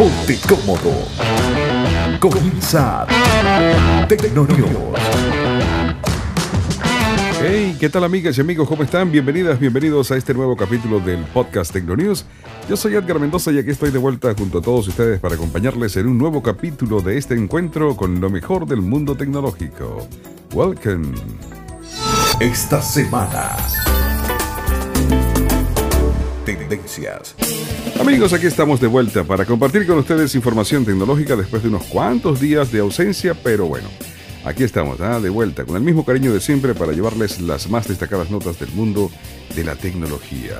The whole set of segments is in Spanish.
Ponte cómodo. Comienza Tecnonews. Hey, ¿qué tal amigas y amigos? ¿Cómo están? Bienvenidas, bienvenidos a este nuevo capítulo del podcast Tecnonews. Yo soy Edgar Mendoza y aquí estoy de vuelta junto a todos ustedes para acompañarles en un nuevo capítulo de este encuentro con lo mejor del mundo tecnológico. Welcome. Esta semana. Tendencias. Amigos, aquí estamos de vuelta para compartir con ustedes información tecnológica después de unos cuantos días de ausencia, pero bueno. Aquí estamos, ¿ah? de vuelta, con el mismo cariño de siempre para llevarles las más destacadas notas del mundo de la tecnología.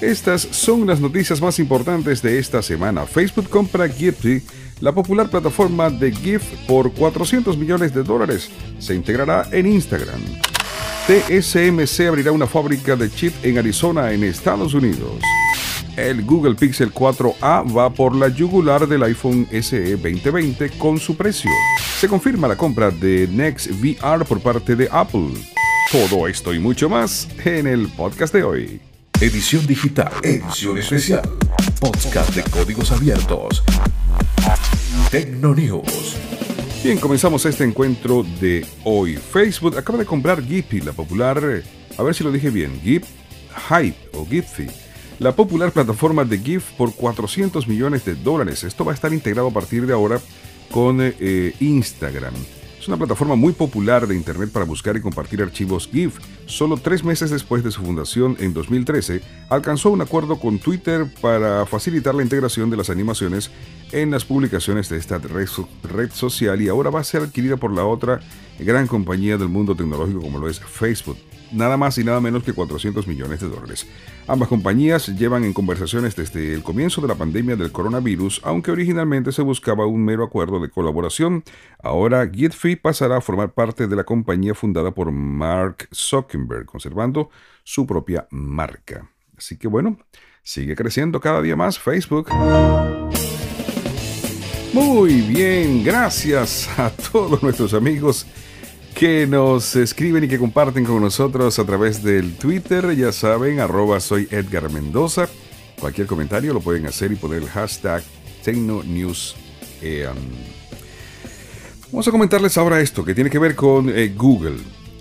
Estas son las noticias más importantes de esta semana. Facebook compra Giphy, la popular plataforma de GIF, por 400 millones de dólares. Se integrará en Instagram. TSMC abrirá una fábrica de chip en Arizona, en Estados Unidos. El Google Pixel 4a va por la yugular del iPhone SE 2020 con su precio. Se confirma la compra de Next VR por parte de Apple. Todo esto y mucho más en el podcast de hoy. Edición digital. Edición especial. Podcast de códigos abiertos. Tecnonews. Bien, comenzamos este encuentro de hoy. Facebook acaba de comprar Giphy, la popular, a ver si lo dije bien, Gip Hype o Giphy la popular plataforma de GIF por 400 millones de dólares. Esto va a estar integrado a partir de ahora con eh, Instagram. Es una plataforma muy popular de Internet para buscar y compartir archivos GIF. Solo tres meses después de su fundación en 2013, alcanzó un acuerdo con Twitter para facilitar la integración de las animaciones en las publicaciones de esta red, red social y ahora va a ser adquirida por la otra gran compañía del mundo tecnológico como lo es Facebook nada más y nada menos que 400 millones de dólares. Ambas compañías llevan en conversaciones desde el comienzo de la pandemia del coronavirus, aunque originalmente se buscaba un mero acuerdo de colaboración. Ahora Gitfee pasará a formar parte de la compañía fundada por Mark Zuckerberg, conservando su propia marca. Así que bueno, sigue creciendo cada día más Facebook. Muy bien, gracias a todos nuestros amigos que nos escriben y que comparten con nosotros a través del Twitter. Ya saben, arroba soy Edgar Mendoza. Cualquier comentario lo pueden hacer y poner el hashtag TecnoNews. Um, vamos a comentarles ahora esto que tiene que ver con eh, Google.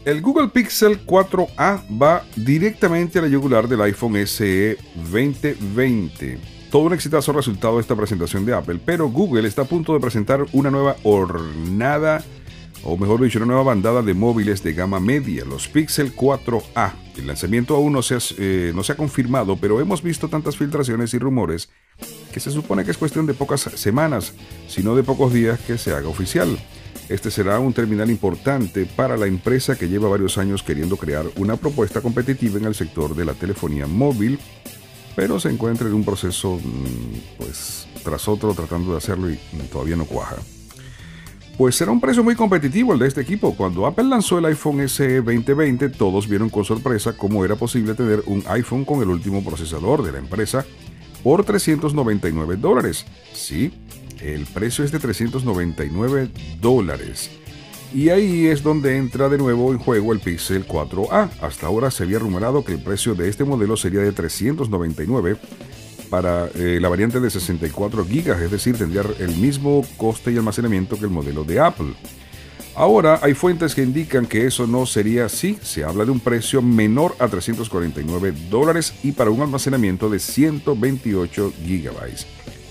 El Google Pixel 4a va directamente a la yugular del iPhone SE 2020. Todo un exitoso resultado de esta presentación de Apple, pero Google está a punto de presentar una nueva hornada o mejor dicho, una nueva bandada de móviles de gama media, los Pixel 4a. El lanzamiento aún no se, ha, eh, no se ha confirmado, pero hemos visto tantas filtraciones y rumores que se supone que es cuestión de pocas semanas, sino de pocos días que se haga oficial. Este será un terminal importante para la empresa que lleva varios años queriendo crear una propuesta competitiva en el sector de la telefonía móvil, pero se encuentra en un proceso mm, pues tras otro tratando de hacerlo y todavía no cuaja pues será un precio muy competitivo el de este equipo. Cuando Apple lanzó el iPhone SE 2020, todos vieron con sorpresa cómo era posible tener un iPhone con el último procesador de la empresa por 399 dólares. Sí, el precio es de 399 dólares. Y ahí es donde entra de nuevo en juego el Pixel 4a. Hasta ahora se había rumorado que el precio de este modelo sería de 399 para eh, la variante de 64 GB, es decir, tendría el mismo coste y almacenamiento que el modelo de Apple. Ahora hay fuentes que indican que eso no sería así, se habla de un precio menor a 349 dólares y para un almacenamiento de 128 GB.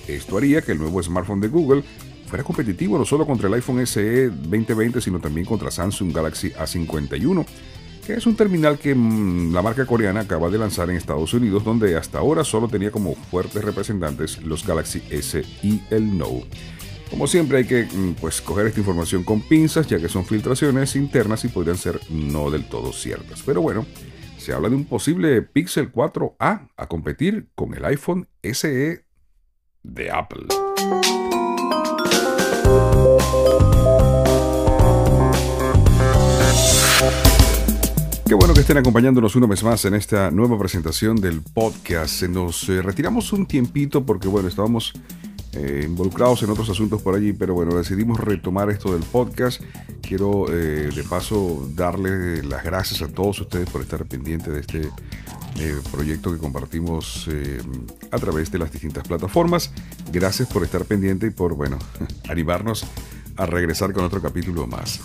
Esto haría que el nuevo smartphone de Google fuera competitivo no solo contra el iPhone SE 2020, sino también contra Samsung Galaxy A51 que es un terminal que mm, la marca coreana acaba de lanzar en Estados Unidos, donde hasta ahora solo tenía como fuertes representantes los Galaxy S y el Note. Como siempre hay que mm, pues, coger esta información con pinzas, ya que son filtraciones internas y podrían ser no del todo ciertas. Pero bueno, se habla de un posible Pixel 4a a competir con el iPhone SE de Apple. Qué bueno que estén acompañándonos una vez más en esta nueva presentación del podcast. Nos eh, retiramos un tiempito porque, bueno, estábamos eh, involucrados en otros asuntos por allí, pero bueno, decidimos retomar esto del podcast. Quiero eh, de paso darle las gracias a todos ustedes por estar pendientes de este proyecto que compartimos a través de las distintas plataformas. Gracias por estar pendiente y por, bueno, animarnos a regresar con otro capítulo más.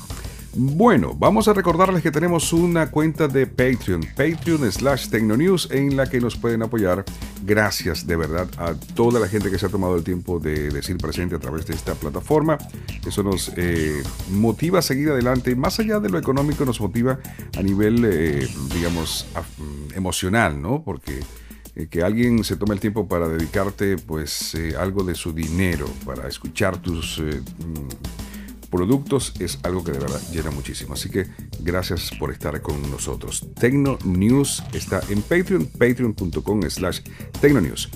Bueno, vamos a recordarles que tenemos una cuenta de Patreon, Patreon slash Tecnonews, en la que nos pueden apoyar. Gracias de verdad a toda la gente que se ha tomado el tiempo de decir presente a través de esta plataforma. Eso nos eh, motiva a seguir adelante. Más allá de lo económico, nos motiva a nivel, eh, digamos, mm, emocional, ¿no? Porque eh, que alguien se tome el tiempo para dedicarte, pues, algo de su dinero, para escuchar tus mm, productos es algo que de verdad llena muchísimo. Así que gracias por estar con nosotros. Tecno News está en Patreon, patreon.com slash Tecnonews.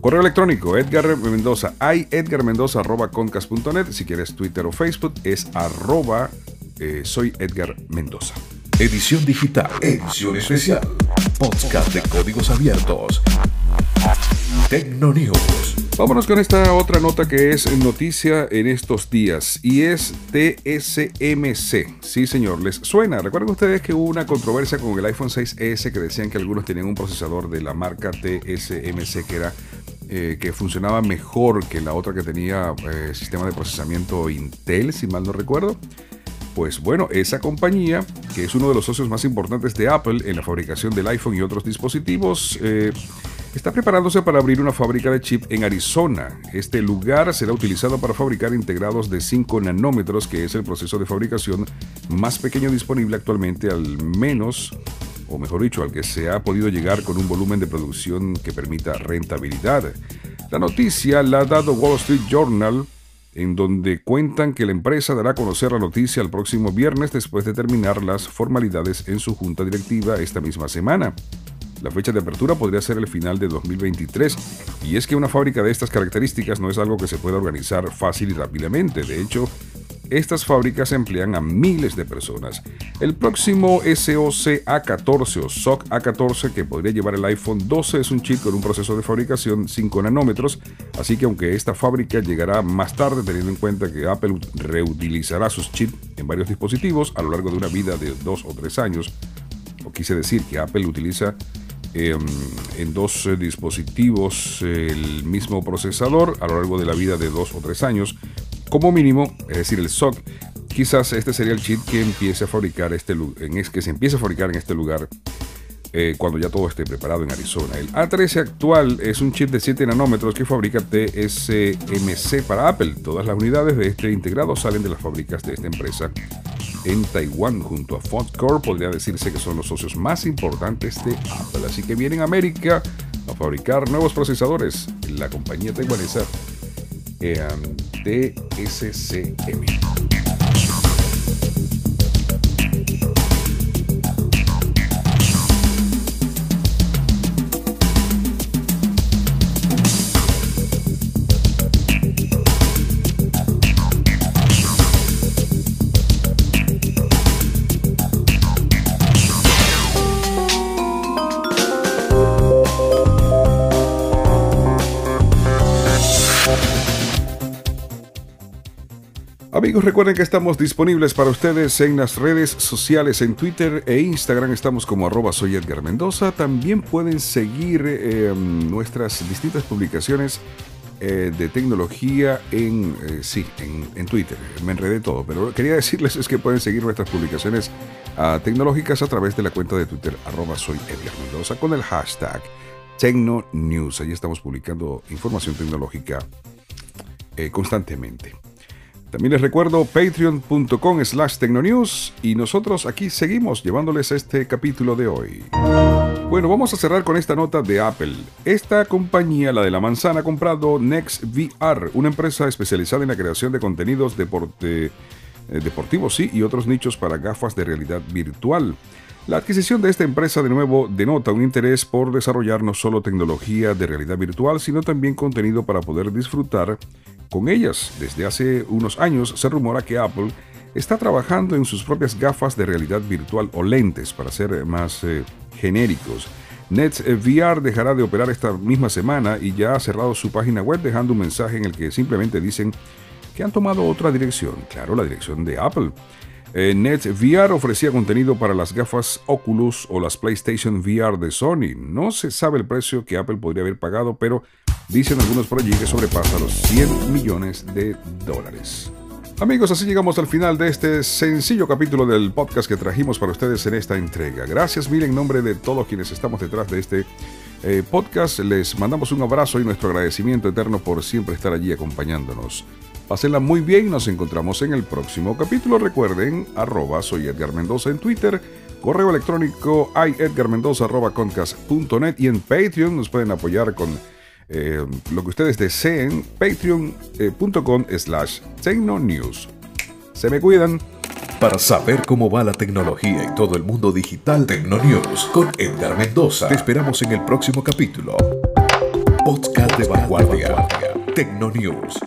Correo electrónico, Edgar Mendoza, hay edgarmendoza.concas.net. Si quieres Twitter o Facebook, es arroba eh, soy Edgar Mendoza. Edición digital, edición especial, podcast de códigos abiertos. Tecnonews. Vámonos con esta otra nota que es noticia en estos días y es TSMC. Sí, señor, les suena. Recuerden ustedes que hubo una controversia con el iPhone 6S que decían que algunos tenían un procesador de la marca TSMC que era eh, que funcionaba mejor que la otra que tenía eh, sistema de procesamiento Intel, si mal no recuerdo. Pues bueno, esa compañía, que es uno de los socios más importantes de Apple en la fabricación del iPhone y otros dispositivos, eh, está preparándose para abrir una fábrica de chip en Arizona. Este lugar será utilizado para fabricar integrados de 5 nanómetros, que es el proceso de fabricación más pequeño disponible actualmente, al menos, o mejor dicho, al que se ha podido llegar con un volumen de producción que permita rentabilidad. La noticia la ha dado Wall Street Journal, en donde cuentan que la empresa dará a conocer la noticia el próximo viernes después de terminar las formalidades en su junta directiva esta misma semana. La fecha de apertura podría ser el final de 2023, y es que una fábrica de estas características no es algo que se pueda organizar fácil y rápidamente. De hecho, estas fábricas emplean a miles de personas. El próximo SOC A14 o SOC A14 que podría llevar el iPhone 12 es un chip con un proceso de fabricación 5 nanómetros, así que aunque esta fábrica llegará más tarde teniendo en cuenta que Apple reutilizará sus chips en varios dispositivos a lo largo de una vida de 2 o 3 años, o quise decir que Apple utiliza Em, en dos eh, dispositivos el mismo procesador a lo largo de la vida de dos o tres años. Como mínimo, es decir, el SOC, quizás este sería el chip que empiece a fabricar este en se empiece a fabricar en este lugar eh, cuando ya todo esté preparado en Arizona. El A13 actual es un chip de 7 nanómetros que fabrica TSMC para Apple. Todas las unidades de este integrado salen de las fábricas de esta empresa en Taiwán junto a Foxconn. Podría decirse que son los socios más importantes de Apple. Así que vienen a América a fabricar nuevos procesadores. La compañía taiwanesa eh. Amigos, recuerden que estamos disponibles para ustedes en las redes sociales, en Twitter e Instagram. Estamos como arroba soy Edgar Mendoza. También pueden seguir em, nuestras distintas publicaciones eh, de tecnología en, eh, sí, en, Twitter. Me enredé todo, pero quería decirles es que pueden seguir nuestras publicaciones ah, tecnológicas a través de la cuenta de Twitter arroba soy Edgar Mendoza con el hashtag TecnoNews. Allí estamos publicando información tecnológica eh, constantemente. También les recuerdo patreon.com slash tecnonews y nosotros aquí seguimos llevándoles este capítulo de hoy. Bueno, vamos a cerrar con esta nota de Apple. Esta compañía, la de la manzana, ha comprado NextVR, una empresa especializada en la creación de contenidos eh, deportivos sí, y otros nichos para gafas de realidad virtual. La adquisición de esta empresa de nuevo denota un interés por desarrollar no solo tecnología de realidad virtual, sino también contenido para poder disfrutar con ellas. Desde hace unos años se rumora que Apple está trabajando en sus propias gafas de realidad virtual o lentes, para ser más eh, genéricos. Nets VR dejará de operar esta misma semana y ya ha cerrado su página web dejando un mensaje en el que simplemente dicen que han tomado otra dirección, claro, la dirección de Apple. Eh, Net VR ofrecía contenido para las gafas Oculus o las PlayStation VR de Sony. No se sabe el precio que Apple podría haber pagado, pero Dicen algunos por allí que sobrepasa los 100 millones de dólares. Amigos, así llegamos al final de este sencillo capítulo del podcast que trajimos para ustedes en esta entrega. Gracias mil en nombre de todos quienes estamos detrás de este eh, podcast. Les mandamos un abrazo y nuestro agradecimiento eterno por siempre estar allí acompañándonos. Pásenla muy bien, nos encontramos en el próximo capítulo. Recuerden, arroba soy Edgar Mendoza en Twitter, correo electrónico iedgarmendoza.concast.net y en Patreon nos pueden apoyar con eh, lo que ustedes deseen, patreon.com slash tecnonews. Se me cuidan. Para saber cómo va la tecnología y todo el mundo digital, Tecnonews con Edgar Mendoza. Te esperamos en el próximo capítulo. Podcast de vanguardia. Tecnonews.